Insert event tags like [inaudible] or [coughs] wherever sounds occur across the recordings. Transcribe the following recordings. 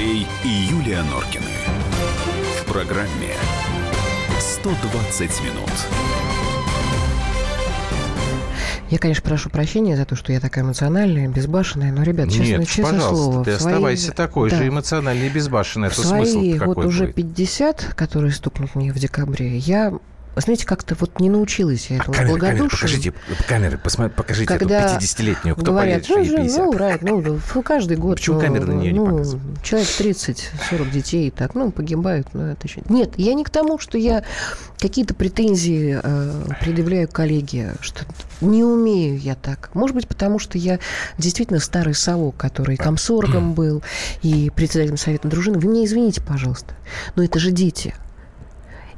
Андрей и Юлия Норкины. В программе 120 минут. Я, конечно, прошу прощения за то, что я такая эмоциональная, безбашенная, но, ребят, честно, Нет, честное пожалуйста, слово. ты свои- оставайся такой да, же эмоциональный и безбашенный. В Это смысл свои какой вот уже будет? 50, которые стукнут мне в декабре, я, знаете, как-то вот не научилась я А этому камеры, камеры, благодушию. покажите, камеры, посмотри, покажите Когда эту 50-летнюю, кто Говорят, поедет, ну, ей же, 50. ну, ну, каждый год. Почему ну, камеры на неё не ну, показывают? Человек 30-40 детей и так, ну, погибают, ну, это еще... Нет, я не к тому, что я какие-то претензии э, предъявляю коллеге, что не умею я так. Может быть, потому что я действительно старый совок, который комсоргом был и председателем совета дружины. Вы меня извините, пожалуйста, но это же дети.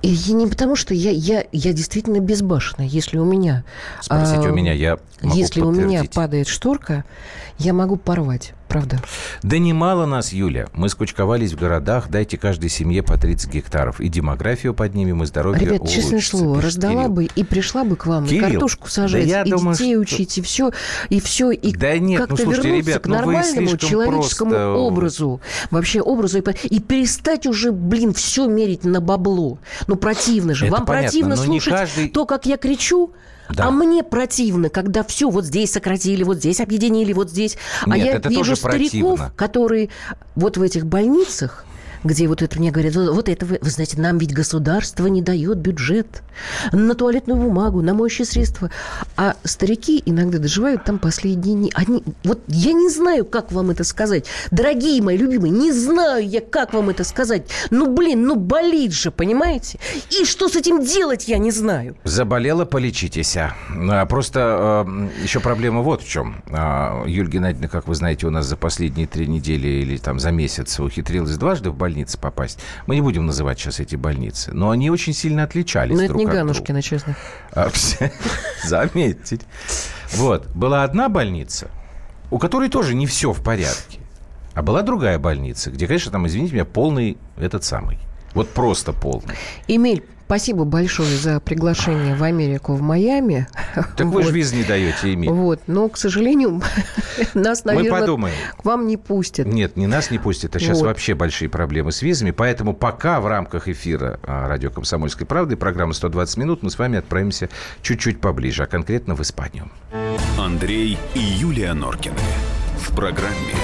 И не потому, что я, я, я действительно безбашенная. Если у меня... Спросите а, у меня, я могу Если у меня падает шторка, я могу порвать. Правда. Да немало нас, Юля. Мы скучковались в городах. Дайте каждой семье по 30 гектаров. И демографию поднимем, и здоровье Ребят, честное улучшится, слово, пишет раздала Кирилл. бы и пришла бы к вам, Кирилл, и картошку сажать, да я и думаю, детей что- учить, и все, и все, и Да нет, ну, как-то слушайте, вернуться ребят, к ну, нормальному слишком человеческому просто- образу. Вообще образу. И, и перестать уже, блин, все мерить на бабло. Ну, противно же. Это Вам понятно, противно слушать каждый- то, как я кричу, Да. А мне противно, когда все вот здесь сократили, вот здесь объединили, вот здесь. а Нет, я это вижу тоже стариков, противно. которые вот в этих больницах, где вот это мне говорят, вот это вы, вы знаете, нам ведь государство не дает бюджет на туалетную бумагу, на моющие средства. А старики иногда доживают там последние дни. Они, вот я не знаю, как вам это сказать. Дорогие мои любимые, не знаю я, как вам это сказать. Ну, блин, ну болит же, понимаете? И что с этим делать, я не знаю. Заболела, полечитесь. а. А, Просто э, еще проблема вот в чем. А, Юлия Геннадьевна, как вы знаете, у нас за последние три недели или там за месяц ухитрилась дважды в больницу попасть. Мы не будем называть сейчас эти больницы, но они очень сильно отличались Но это друг не от друга. Ганушкина, честно. А, [laughs] Заметьте. Вот, была одна больница, у которой тоже не все в порядке. А была другая больница, где, конечно, там, извините меня, полный этот самый. Вот просто полный. Эмиль, спасибо большое за приглашение в Америку, в Майами. [laughs] Так вы же Вот. виз не даете, Эмиль. Вот, но, к сожалению, [laughs] нас, Мы наверное, подумаем. к вам не пустят. Нет, не нас не пустят, а сейчас Вот. вообще большие проблемы с визами. Поэтому пока в рамках эфира а, радио «Комсомольской правды» программы «120 минут» мы с вами отправимся чуть-чуть поближе, а конкретно в Испанию. Андрей и Юлия Норкины. В программе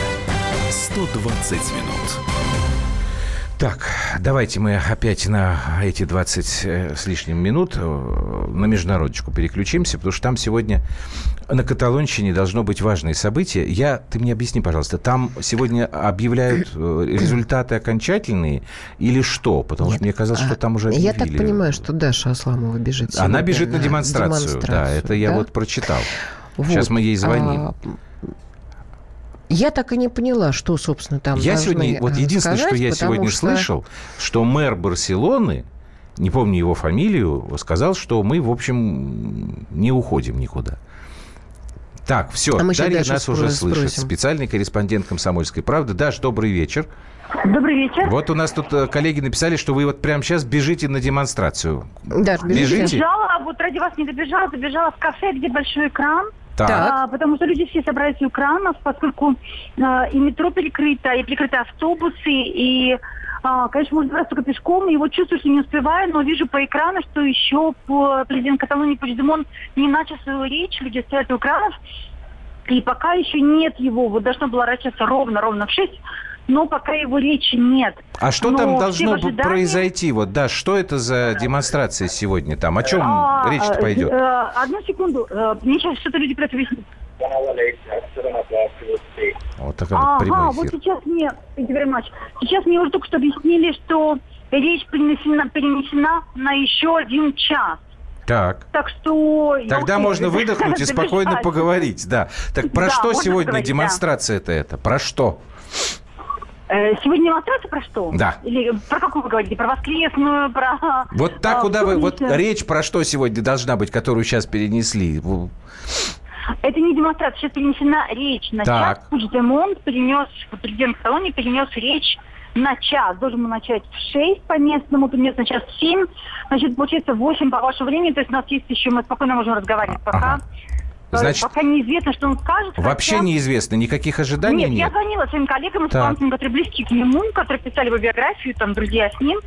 120 минут. Так, давайте мы опять на эти 20 э, с лишним минут э, на международочку переключимся, потому что там сегодня на Каталонщине должно быть важное событие. Я, ты мне объясни, пожалуйста, там сегодня объявляют э, результаты окончательные или что? Потому что мне казалось, что там уже А, Я так объявили. понимаю, что Даша Асламова бежит Она бежит на демонстрацию. Да, это я да? вот прочитал. Вот. Сейчас мы ей звоним. А, Я так и не поняла, что, собственно, там Я сегодня, вот э, единственное, что сказать, я потому сегодня что- слышал, что мэр Барселоны, не помню его фамилию, сказал, что мы, в общем, не уходим никуда. Так, все, А Дарья нас уже слышит. спросим. Специальный корреспондент «Комсомольской правды». Даш, добрый вечер. Добрый вечер. Вот у нас тут э, коллеги написали, что вы вот прямо сейчас бежите на демонстрацию. Даш, бежите. Бежите? Бежала, а вот ради вас не добежала, забежала в кафе, где большой экран. Так. А, потому что люди все собрались у экранов, поскольку а, и метро перекрыто, и перекрыты автобусы, и, а, конечно, можно добраться только пешком. И вот чувствую, что не успеваю, но вижу по экрану, что еще по президент Каталонии Пучдемон не начал свою речь, люди стоят у экранов. И пока еще нет его, вот должно было начаться ровно-ровно в 6, но пока его речи нет. А что Но там должно ожидании. произойти? Вот, Даш, что это за демонстрация сегодня там? О чем А, речь э, пойдет? э, одну секунду. Э, Мне сейчас что-то люди про это объяснят. Вот такой вот прямой Ага, вот эфир. сейчас мне, сейчас мне уже только что объяснили, что речь перенесена, перенесена на еще один час. Так. Так что... я Тогда успею можно [laughs] выдохнуть и спокойно поговорить, да. Так про Да, что сегодня поговорить, да. демонстрация-то это? Про что? Э, Сегодня демонстрация про что? Да. Или про какую вы говорите? Про воскресную, про... Вот так, а, куда вы... Вот речь про что сегодня должна быть, которую сейчас перенесли? В- Это не демонстрация, сейчас перенесена речь на Так. час. Пучдемон перенес, президент Колонии перенес речь на час. Должен был начать в 6 по местному, перенес на час в 7. Значит, получается 8 по вашему времени, то есть у нас есть еще, мы спокойно можем разговаривать пока. Ага. Значит, пока неизвестно, что он скажет. Вообще хотя... неизвестно, никаких ожиданий нет? нет? я звонила своим коллегам, испанцам, которые близки к нему, которые писали его биографию, там, друзья с ним,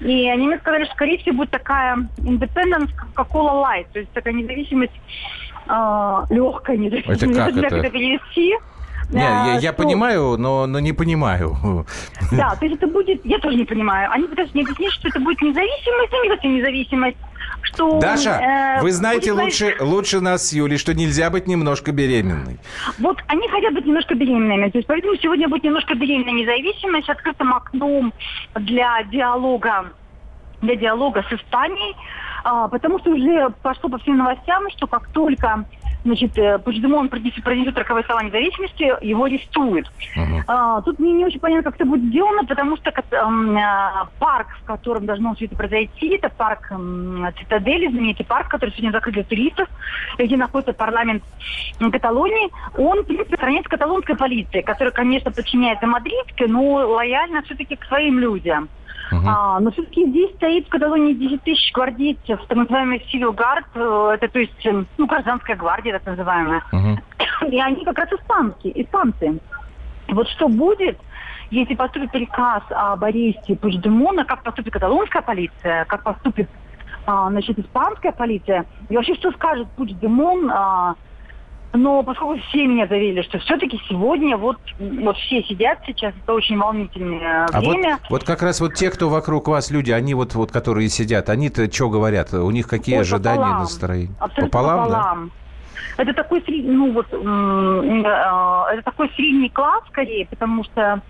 и они мне сказали, что, скорее всего, будет такая independence Coca-Cola Light, то есть такая независимость, э, легкая независимость. Это как [laughs] это? это перевести. Не, я, А, я что- понимаю, но, но не понимаю. Да, то есть это будет, я тоже не понимаю. Они пытаются мне объяснить, что это будет независимость, а не совсем независимость. Что, Даша, э, вы знаете будет лучше, лучше нас с Юлей, что нельзя быть немножко беременной. Вот они хотят быть немножко беременными. То есть поэтому сегодня будет немножко беременная независимость, открытым окном для диалога, для диалога с Испанией, А, потому что уже пошло по всем новостям, что как только значит, э, Пучдемон принесет, произнесет роковые слова независимости, его арестуют. Мгм. А, тут мне не очень понятно, как это будет сделано, потому что а, парк, в котором должно все это произойти, это парк эм, Цитадели, знаменитый парк, который сегодня закрыт для туристов, где находится парламент Каталонии, он, в принципе, охраняется каталонской полицией, которая, конечно, подчиняется мадридской, но лояльна все-таки к своим людям. Мгм. А, но все-таки здесь стоит в Каталонии 10 тысяч гвардейцев, так называемый Civil Guard, э, это то есть, э, ну, гражданская гвардия, так называемая. Мгм. [coughs] И они как раз испанские, испанцы. Вот что будет, если поступит приказ об аресте Пучдемона, как поступит каталонская полиция, как поступит а, значит, испанская полиция, и вообще что скажет Пучдемон, а, но поскольку все меня заверили, что все-таки сегодня вот, вот все сидят сейчас, это очень волнительное А вот, время. вот как раз вот те, кто вокруг вас, люди, они вот, вот которые сидят, они-то что говорят? У них какие Ой, ожидания, пополам. настроения? Абсолютно пополам, пополам. Это такой ну вот, э, это такой средний класс скорее, потому что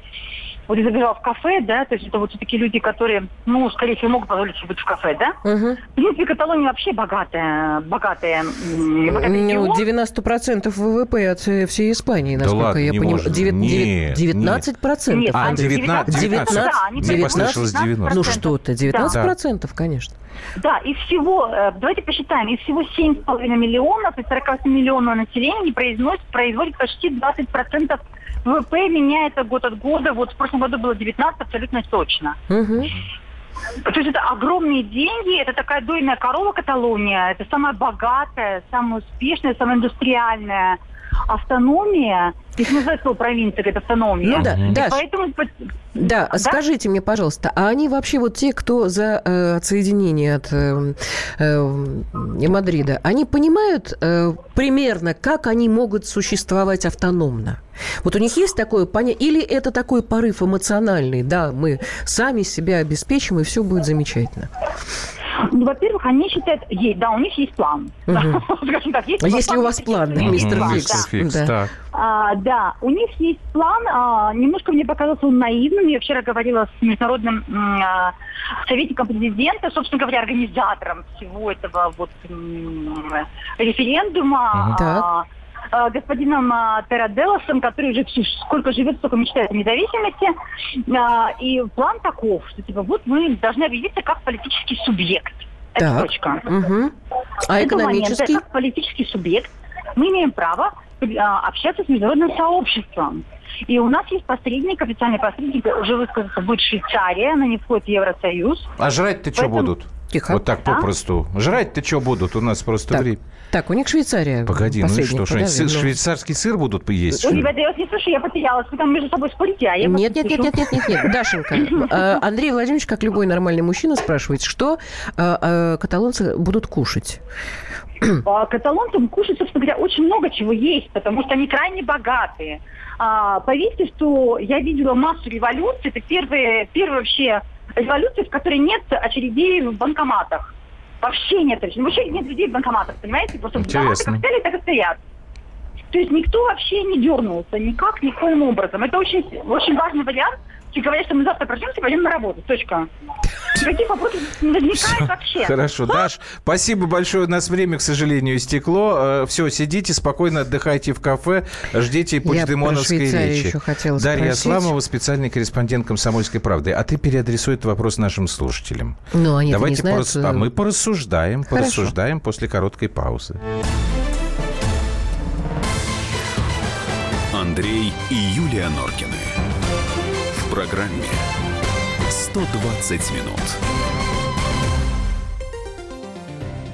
вот я забежала в кафе, да, то есть это вот все-таки люди, которые, ну, скорее всего, могут позволить себе быть в кафе, да. Мгм. В принципе, Каталония вообще богатая, богатая, м, богатый Ну, регион. 90% ВВП от э, всей Испании, Да насколько ладно, я понимаю. Девят- Нет, девят- 19%. Нет, А, они 19, 19, да, они Мне придумали послышалось 90. Ну что ты, 19%, конечно. Да, из всего, э, давайте посчитаем, из всего 7,5 миллионов, из 48 миллионов населения не произносит, производит почти 20% ВВП, меняется год от года. Вот в прошлом году было 19, абсолютно точно. Мгм. То есть это огромные деньги, это такая дойная корова Каталония, это самая богатая, самая успешная, самая индустриальная автономия. Их называют слово провинция, это автономия. Ну да, да, Поэтому Да, Да? скажите мне, пожалуйста, а они вообще вот те, кто за э, отсоединение от э, э, Мадрида, они понимают э, примерно, как они могут существовать автономно? Вот у них есть такое понятие, или это такой порыв эмоциональный, да, мы сами себя обеспечим, и все будет замечательно. Ну, во-первых, они считают, есть, да, у них есть план. [laughs] Скажем так, есть А есть ли у вас план, мистер Фикс? да. Так. А, да, у них есть план. а, немножко мне показался он наивным. Я вчера говорила с международным а, советником президента, собственно говоря, организатором всего этого вот референдума. Мгм. А, господином а, Тераделосом, который уже всю- сколько живет, столько мечтает о независимости. А, и план таков, что типа вот мы должны объявиться как политический субъект. Это Так. точка. Мгм. А экономический? как политический субъект, мы имеем право а, общаться с международным сообществом. И у нас есть посредник, официальный посредник, уже высказался, будет Швейцария, она не входит в Евросоюз. А жрать-то что Поэтому- будут? Тихо. Вот так А? попросту. Жрать-то что будут? У нас просто Так, время. так, у них Швейцария. Погоди, ну и что, что сыр- швейцарский сыр будут есть? Ой, ребята, я вас не слышу, я потерялась. Вы там между собой спорите, а я Нет, не нет, нет, нет, нет, нет, нет. Дашенька, [laughs] э, Андрей Владимирович, как любой нормальный мужчина, спрашивает, что э, э, каталонцы будут кушать. А, Каталонцам кушать, собственно говоря, очень много чего есть, потому что они крайне богатые. А, поверьте, что я видела массу революций. Это первые, первые вообще революции, в которой нет очередей в банкоматах. Вообще нет очередей. Вообще нет людей в банкоматах, понимаете? Просто банкоматы Интересно. как стояли, так и стоят. То есть никто вообще не дернулся, никак, никоим образом. Это очень, очень важный вариант. И говорят, что мы завтра проснемся и пойдем на работу. Точка. Никаких вопросов не возникает вообще. Хорошо, Даш, спасибо большое. У нас время, к сожалению, истекло. Все, сидите, спокойно отдыхайте в кафе, ждите пучдемоновской речи. еще хотела Дарья. Асламова, специальный корреспондент «Комсомольской правды». А ты переадресуй этот вопрос нашим слушателям. Ну, они Давайте не знают. порас- А мы порассуждаем, Хорошо. порассуждаем после короткой паузы. Андрей и Юлия Норкины. В программе 120 минут.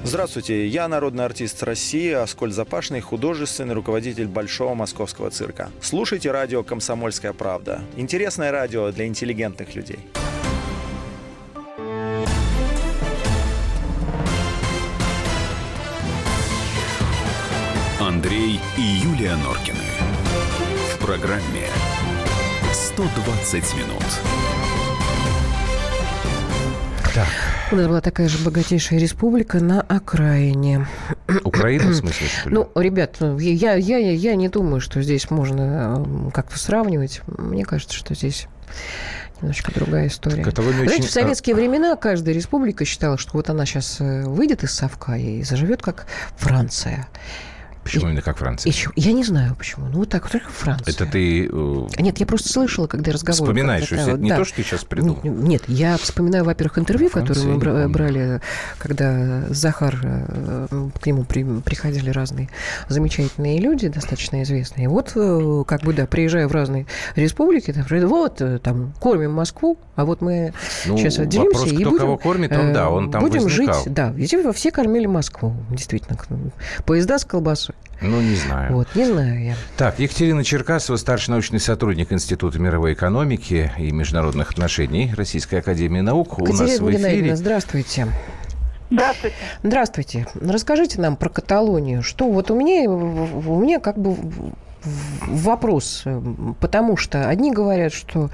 Здравствуйте, я народный артист России Аскольд Запашный, художественный руководитель Большого Московского цирка. Слушайте радио «Комсомольская правда». Интересное радио для интеллигентных людей. Андрей и Юлия Норкины. В программе 120 минут. Так. У нас была такая же богатейшая республика на окраине. [clears throat] Украина, в смысле, что ли? Ну, ребят, ну, я, я, я, я не думаю, что здесь можно как-то сравнивать. Мне кажется, что здесь немножечко другая история. Каталония Знаете, очень... в советские времена каждая республика считала, что вот она сейчас э, выйдет из совка и заживет как Франция. Почему именно как Франция? Еще, я не знаю почему. Ну, вот так, только Франция. Это ты... э, Нет, я просто слышала, когда разговор... Вспоминаешь, это не да. то, что ты сейчас придумал. Нет, я вспоминаю, во-первых, интервью, которое мы бра- брали, когда Захар, э, к нему при- приходили разные замечательные люди, достаточно известные. И вот, э, как бы, да, приезжая в разные республики, там, вот, э, там, кормим Москву, а вот мы Ну, сейчас отделимся вопрос, и кто будем... кого кормит, он, да, он там Будем возникал. жить, да, везде все кормили Москву, действительно. Поезда с колбасой. Ну, не знаю. Вот, не знаю я. Так, Екатерина Черкасова, старший научный сотрудник Института мировой экономики и международных отношений Российской академии наук. У нас в Геннадьевна, эфире. здравствуйте. Здравствуйте. Здравствуйте. Расскажите нам про Каталонию. Что вот у меня, у меня как бы вопрос, потому что одни говорят, что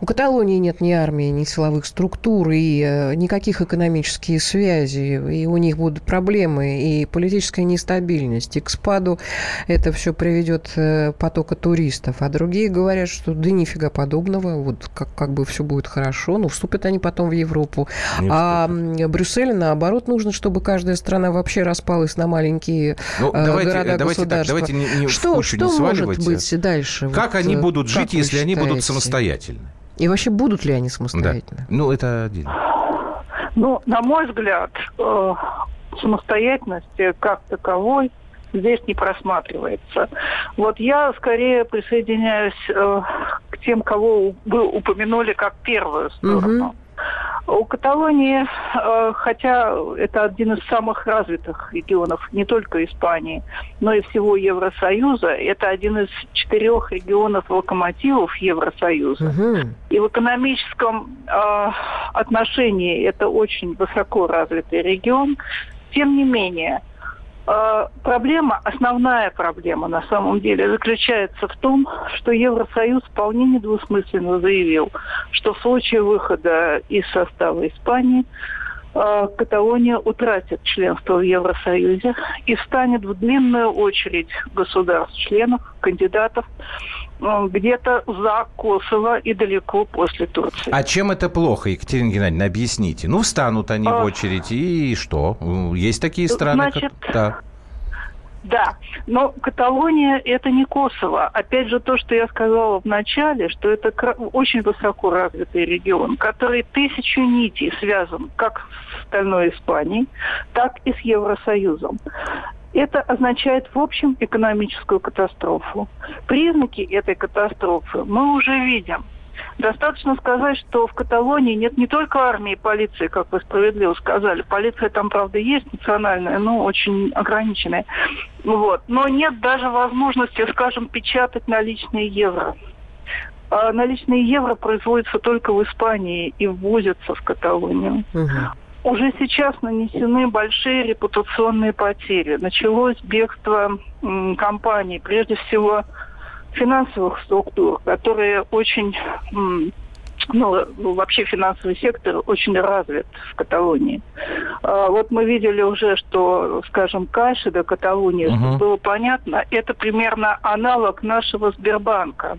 у Каталонии нет ни армии, ни силовых структур, и э, никаких экономических связей, и у них будут проблемы, и политическая нестабильность, и к спаду это все приведет э, потока туристов. А другие говорят, что да нифига подобного, вот как, как бы все будет хорошо, ну, вступят они потом в Европу. Не а м, Брюсселю, наоборот, нужно, чтобы каждая страна вообще распалась на маленькие Ну, э, давайте, города, давайте так, давайте не, не что что не может сваливайте. быть дальше? Как Вот, они э, будут как жить, если они будут считаете? самостоятельны? И вообще будут ли они Да. самостоятельны? Ну, это один. Ну, на мой взгляд, э, самостоятельности как таковой здесь не просматривается. Вот я скорее присоединяюсь э, к тем, кого вы упомянули как первую сторону. У Каталонии, э, хотя это один из самых развитых регионов не только Испании, но и всего Евросоюза, это один из четырех регионов локомотивов Евросоюза. Мгм. И в экономическом э, отношении это очень высоко развитый регион. Тем не менее, проблема, основная проблема на самом деле заключается в том, что Евросоюз вполне недвусмысленно заявил, что в случае выхода из состава Испании э, Каталония утратит членство в Евросоюзе и встанет в длинную очередь государств-членов, кандидатов, где-то за Косово и далеко после Турции. А чем это плохо, Екатерина Геннадьевна, объясните? Ну, встанут они в А. очередь, и что? Есть такие страны, Значит, как... Да. Да, но Каталония это не Косово. Опять же, то, что я сказала в начале, что это очень высоко развитый регион, который тысячу нитей связан как с остальной Испанией, так и с Евросоюзом. Это означает, в общем, экономическую катастрофу. Признаки этой катастрофы мы уже видим. Достаточно сказать, что в Каталонии нет не только армии и полиции, как вы справедливо сказали. Полиция там, правда, есть национальная, но очень ограниченная. Вот. Но нет даже возможности, скажем, печатать наличные евро. А наличные евро производятся только в Испании и ввозятся в Каталонию. Мгм. Уже сейчас нанесены большие репутационные потери. Началось бегство компаний, прежде всего финансовых структур, которые очень, ну, ну, вообще финансовый сектор очень развит в Каталонии. А, вот мы видели уже, что, скажем, Каши до Каталонии, чтобы было понятно, это примерно аналог нашего Сбербанка.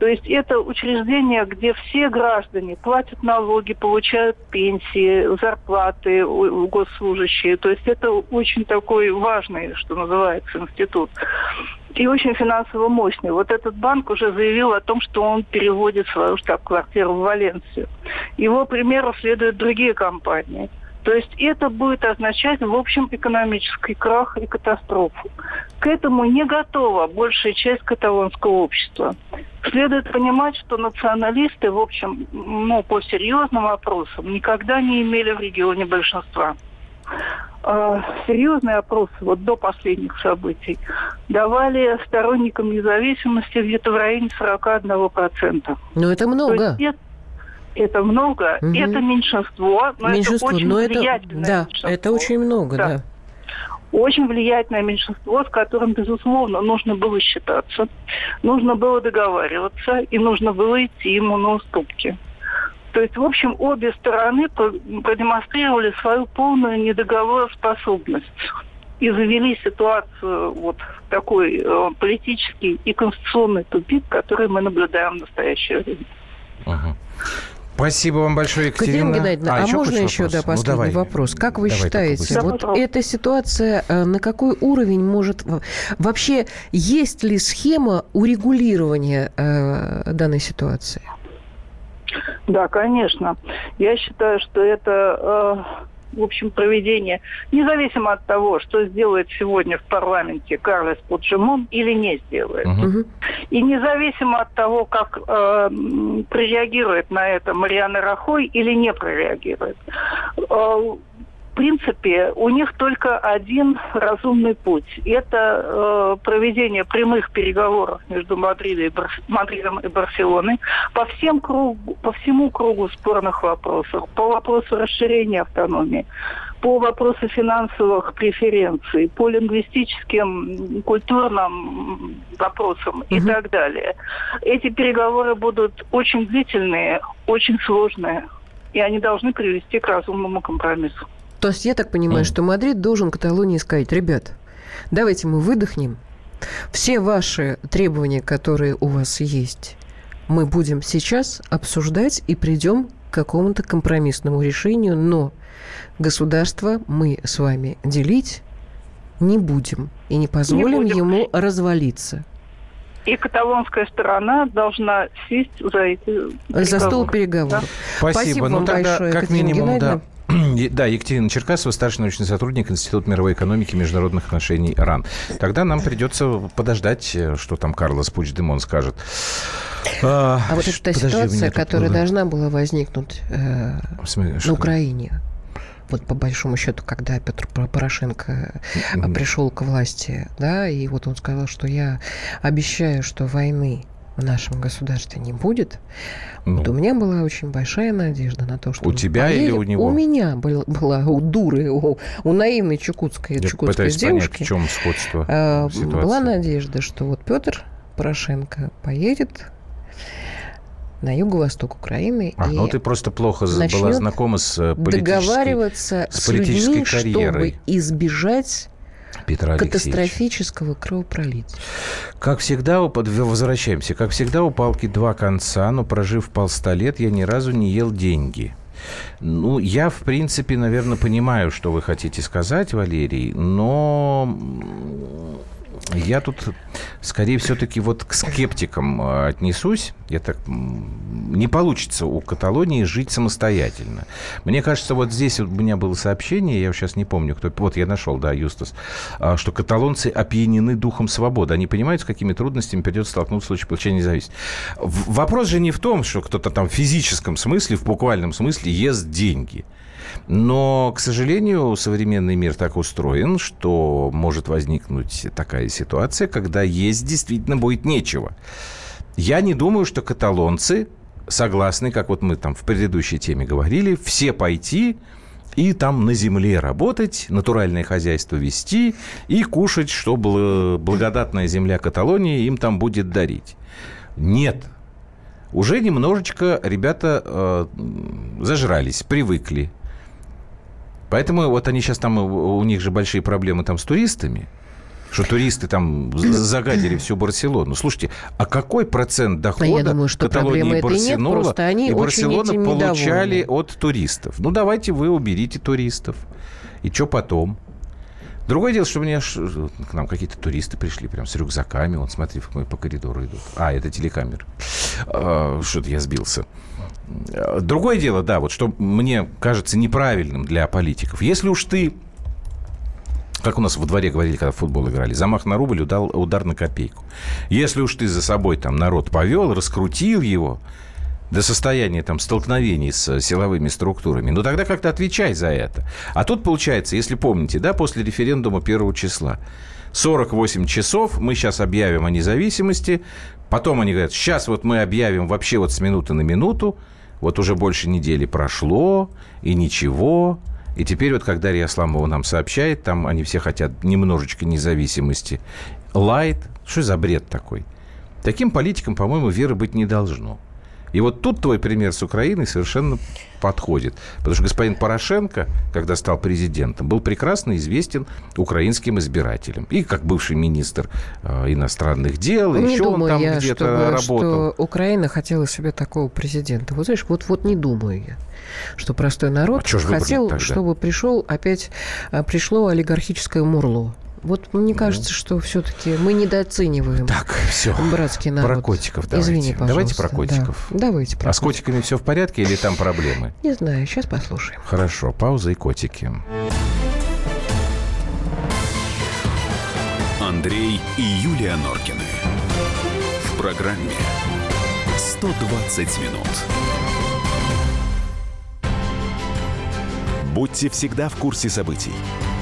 То есть это учреждение, где все граждане платят налоги, получают пенсии, зарплаты госслужащие. То есть это очень такой важный, что называется, институт. И очень финансово мощный. Вот этот банк уже заявил о том, что он переводит свою штаб-квартиру в Валенсию. Его примеру следуют другие компании. То есть это будет означать, в общем, экономический крах и катастрофу. К этому не готова большая часть каталонского общества. Следует понимать, что националисты, в общем, ну, по серьезным вопросам, никогда не имели в регионе большинства. э, серьезные опросы вот до последних событий давали сторонникам независимости где-то в районе 41%. Ну, это много. То есть это много, Мгм. это меньшинство, но меньшинство, это очень но это, влиятельное да, меньшинство. это очень много, Да. да. Очень влиятельное меньшинство, с которым, безусловно, нужно было считаться, нужно было договариваться и нужно было идти ему на уступки. То есть, в общем, обе стороны про- продемонстрировали свою полную недоговороспособность и завели ситуацию вот в такой э, политический и конституционный тупик, который мы наблюдаем в настоящее время. Мгм. Спасибо вам большое, Екатерина. Катерина Геннадьевна, а, еще можно еще, вопрос? да, Ну, последний давай. вопрос? Как вы Давай считаете, вот эта ситуация э, на какой уровень может... Вообще, есть ли схема урегулирования э, данной ситуации? Да, конечно. Я считаю, что это, э, в общем, проведение, независимо от того, что сделает сегодня в парламенте Карлес Пуджимон или не сделает. Мгм. И независимо от того, как э, прореагирует на это Мариана Рахой или не прореагирует. Э, принципе, у них только один разумный путь. Это э, проведение прямых переговоров между Мадридом и, Бар- Мадридом и Барселоной по, всем кругу, по всему кругу спорных вопросов. По вопросу расширения автономии, по вопросу финансовых преференций, по лингвистическим, культурным вопросам и Мгм. так далее. Эти переговоры будут очень длительные, очень сложные, и они должны привести к разумному компромиссу. То есть я так понимаю, Мгм. что Мадрид должен Каталонии сказать, ребят, давайте мы выдохнем, все ваши требования, которые у вас есть, мы будем сейчас обсуждать и придем к какому-то компромиссному решению, но государство мы с вами делить не будем и не позволим будем. ему развалиться. И каталонская сторона должна сесть за эти За стол переговоры. переговоров. Спасибо. Спасибо ну, вам тогда, большое, как Екатерина минимум, да. Геннадьевна. Да, Екатерина Черкасова, старший научный сотрудник Института мировой экономики и международных отношений РАН. Тогда нам придется подождать, э, что там Карлос Пучдемон скажет. А, А вот эта подожди, ситуация, которая было- должна была возникнуть э, смысле, на? Украине. Вот по большому счету, когда Петр Поро- Порошенко э, Мгм. пришел к власти, да, и вот он сказал, что я обещаю, что войны в нашем государстве не будет. Ну, Вот у меня была очень большая надежда на то, что У тебя или поедет. у него? У меня был- была у дуры, у, у наивной чукотской, я чукотской пытаюсь девушки. понять, в чем сходство э, ситуации. была надежда, что вот Петр Порошенко поедет на юго-восток Украины А, и ну ты просто плохо была знакома с э, политической договариваться с с, политической людьми, карьерой. чтобы избежать Петра катастрофического кровопролития. Как всегда, возвращаемся. Как всегда, у палки два конца, но прожив полста лет, я ни разу не ел деньги. Ну, я, в принципе, наверное, понимаю, что вы хотите сказать, Валерий, но я тут скорее все-таки вот к скептикам э, отнесусь. Я так, не получится у Каталонии жить самостоятельно. Мне кажется, вот здесь у меня было сообщение, я сейчас не помню, кто... Вот я нашел, да, Юстас, а, что каталонцы опьянены духом свободы. Они понимают, с какими трудностями придется столкнуться в случае получения независимости. Вопрос же не в том, что кто-то там в физическом смысле, в буквальном смысле ест деньги. Но, к сожалению, современный мир так устроен, что может возникнуть такая ситуация, когда есть действительно будет нечего. Я не думаю, что каталонцы согласны, как вот мы там в предыдущей теме говорили, все пойти и там на земле работать, натуральное хозяйство вести и кушать, что бл- благодатная земля Каталонии им там будет дарить. Нет. Уже немножечко ребята э, зажрались, привыкли. Поэтому вот они сейчас там, у у них же большие проблемы там с туристами, что туристы там загадили всю Барселону. Слушайте, а какой процент дохода думаю, что Каталонии и этой нет, Барселона, просто они и Барселона получали недовольны. от туристов? Ну, давайте вы уберите туристов. И что потом? Другое дело, что ш- к нам какие-то туристы пришли прям с рюкзаками. Вот смотри, мы по коридору идут. А, это телекамера. Что-то я сбился. А, Другое дело, да, вот что мне кажется неправильным для политиков. Если уж ты как у нас во дворе говорили, когда в футбол играли, замах на рубль, удар, удар на копейку. Если уж ты за собой там народ повел, раскрутил его, до состояния там столкновений с силовыми структурами, ну тогда как-то отвечай за это. А тут получается, если помните, да, после референдума первого числа, 48 часов, мы сейчас объявим о независимости, потом они говорят, сейчас вот мы объявим вообще вот с минуты на минуту, вот уже больше недели прошло, и ничего, и теперь вот, когда Дарья Асламова нам сообщает, там они все хотят немножечко независимости. Лайт, что за бред такой? Таким политикам, по-моему, веры быть не должно. И вот тут твой пример с Украиной совершенно подходит. Потому что господин Порошенко, когда стал президентом, был прекрасно известен украинским избирателям. И как бывший министр э, иностранных дел, не еще думаю он там я, где-то чтобы, работал. что Украина хотела себе такого президента. Вот знаешь, вот, вот не думаю я, что простой народ А хотел, чтобы пришел опять а, пришло олигархическое мурло. Вот мне кажется, что все-таки мы недооцениваем Ну. Так, все. братский народ. Про котиков давайте. Извини, пожалуйста. Давайте про да. котиков. Давайте про А с котиков. котиками все в порядке или там проблемы? Не знаю, сейчас послушаем. Хорошо, пауза и котики. Андрей и Юлия Норкины. В программе 120 минут. Будьте всегда в курсе событий.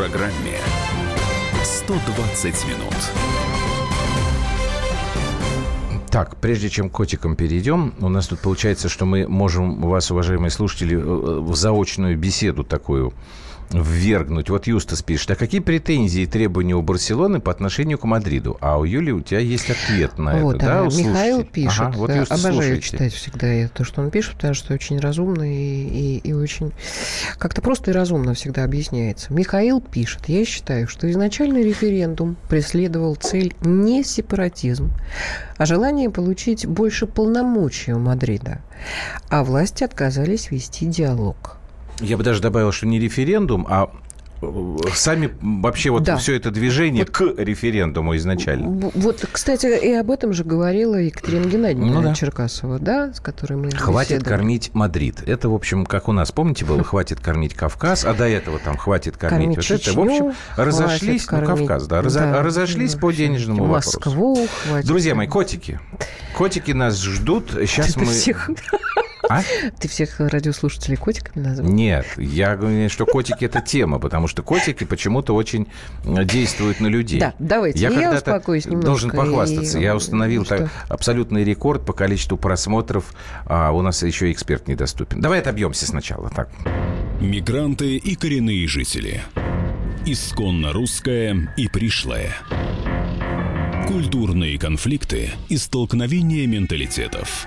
Программе 120 минут. Так, прежде чем к котикам перейдем, у нас тут получается, что мы можем вас, уважаемые слушатели, э, в заочную беседу такую ввергнуть. Вот Юстас пишет, а какие претензии и требования у Барселоны по отношению к Мадриду? А у Юли у тебя есть ответ на вот, это, да, а у Михаил пишет. Ага, вот Юстас, обожаю слушайте. читать всегда то, что он пишет, потому что очень разумно и, и, и очень как-то просто и разумно всегда объясняется. Михаил пишет, я считаю, что изначальный референдум преследовал цель не сепаратизм, а желание получить больше полномочий у Мадрида. А власти отказались вести диалог. Я бы даже добавил, что не референдум, а э, сами вообще вот Да. все это движение Вот. к референдуму изначально. Вот, кстати, и об этом же говорила Екатерина Геннадьевна Ну да. Черкасова, да, с которой мы Хватит беседовали. кормить Мадрид. Это, в общем, как у нас, помните, было [laughs] «Хватит кормить Кавказ», а до этого там «Хватит кормить, Кормить вот это». В общем, Чечню, разошлись, ну, кормить, Кавказ, да, разо- да, разошлись по денежному вопросу. Москву хватит. Друзья мои, котики. Котики нас ждут. Сейчас Ты мы... всех, А? ты всех радиослушателей котиками назвал? Нет, я говорю, что котики это тема, потому что котики почему-то очень действуют на людей. Да, давайте. Я Я когда-то успокоюсь немножко должен похвастаться. и- Я установил что? так, абсолютный рекорд по количеству просмотров. А у нас еще эксперт недоступен. Давай отобьемся сначала. Так. Мигранты и коренные жители. Исконно русское и пришлое. Культурные конфликты и столкновения менталитетов.